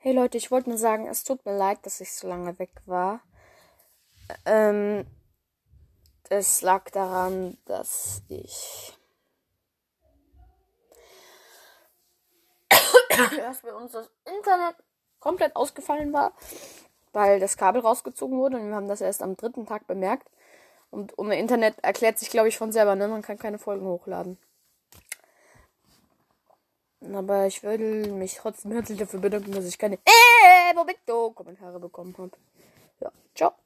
Hey Leute, ich wollte nur sagen, es tut mir leid, dass ich so lange weg war. Ähm, es lag daran, dass ich dass bei uns das Internet komplett ausgefallen war, weil das Kabel rausgezogen wurde und wir haben das erst am dritten Tag bemerkt. Und ohne Internet erklärt sich, glaube ich, von selber, ne? Man kann keine Folgen hochladen. Aber ich würde mich trotzdem herzlich dafür bedanken, dass ich keine äh, Momento Kommentare bekommen habe. Ja, ciao.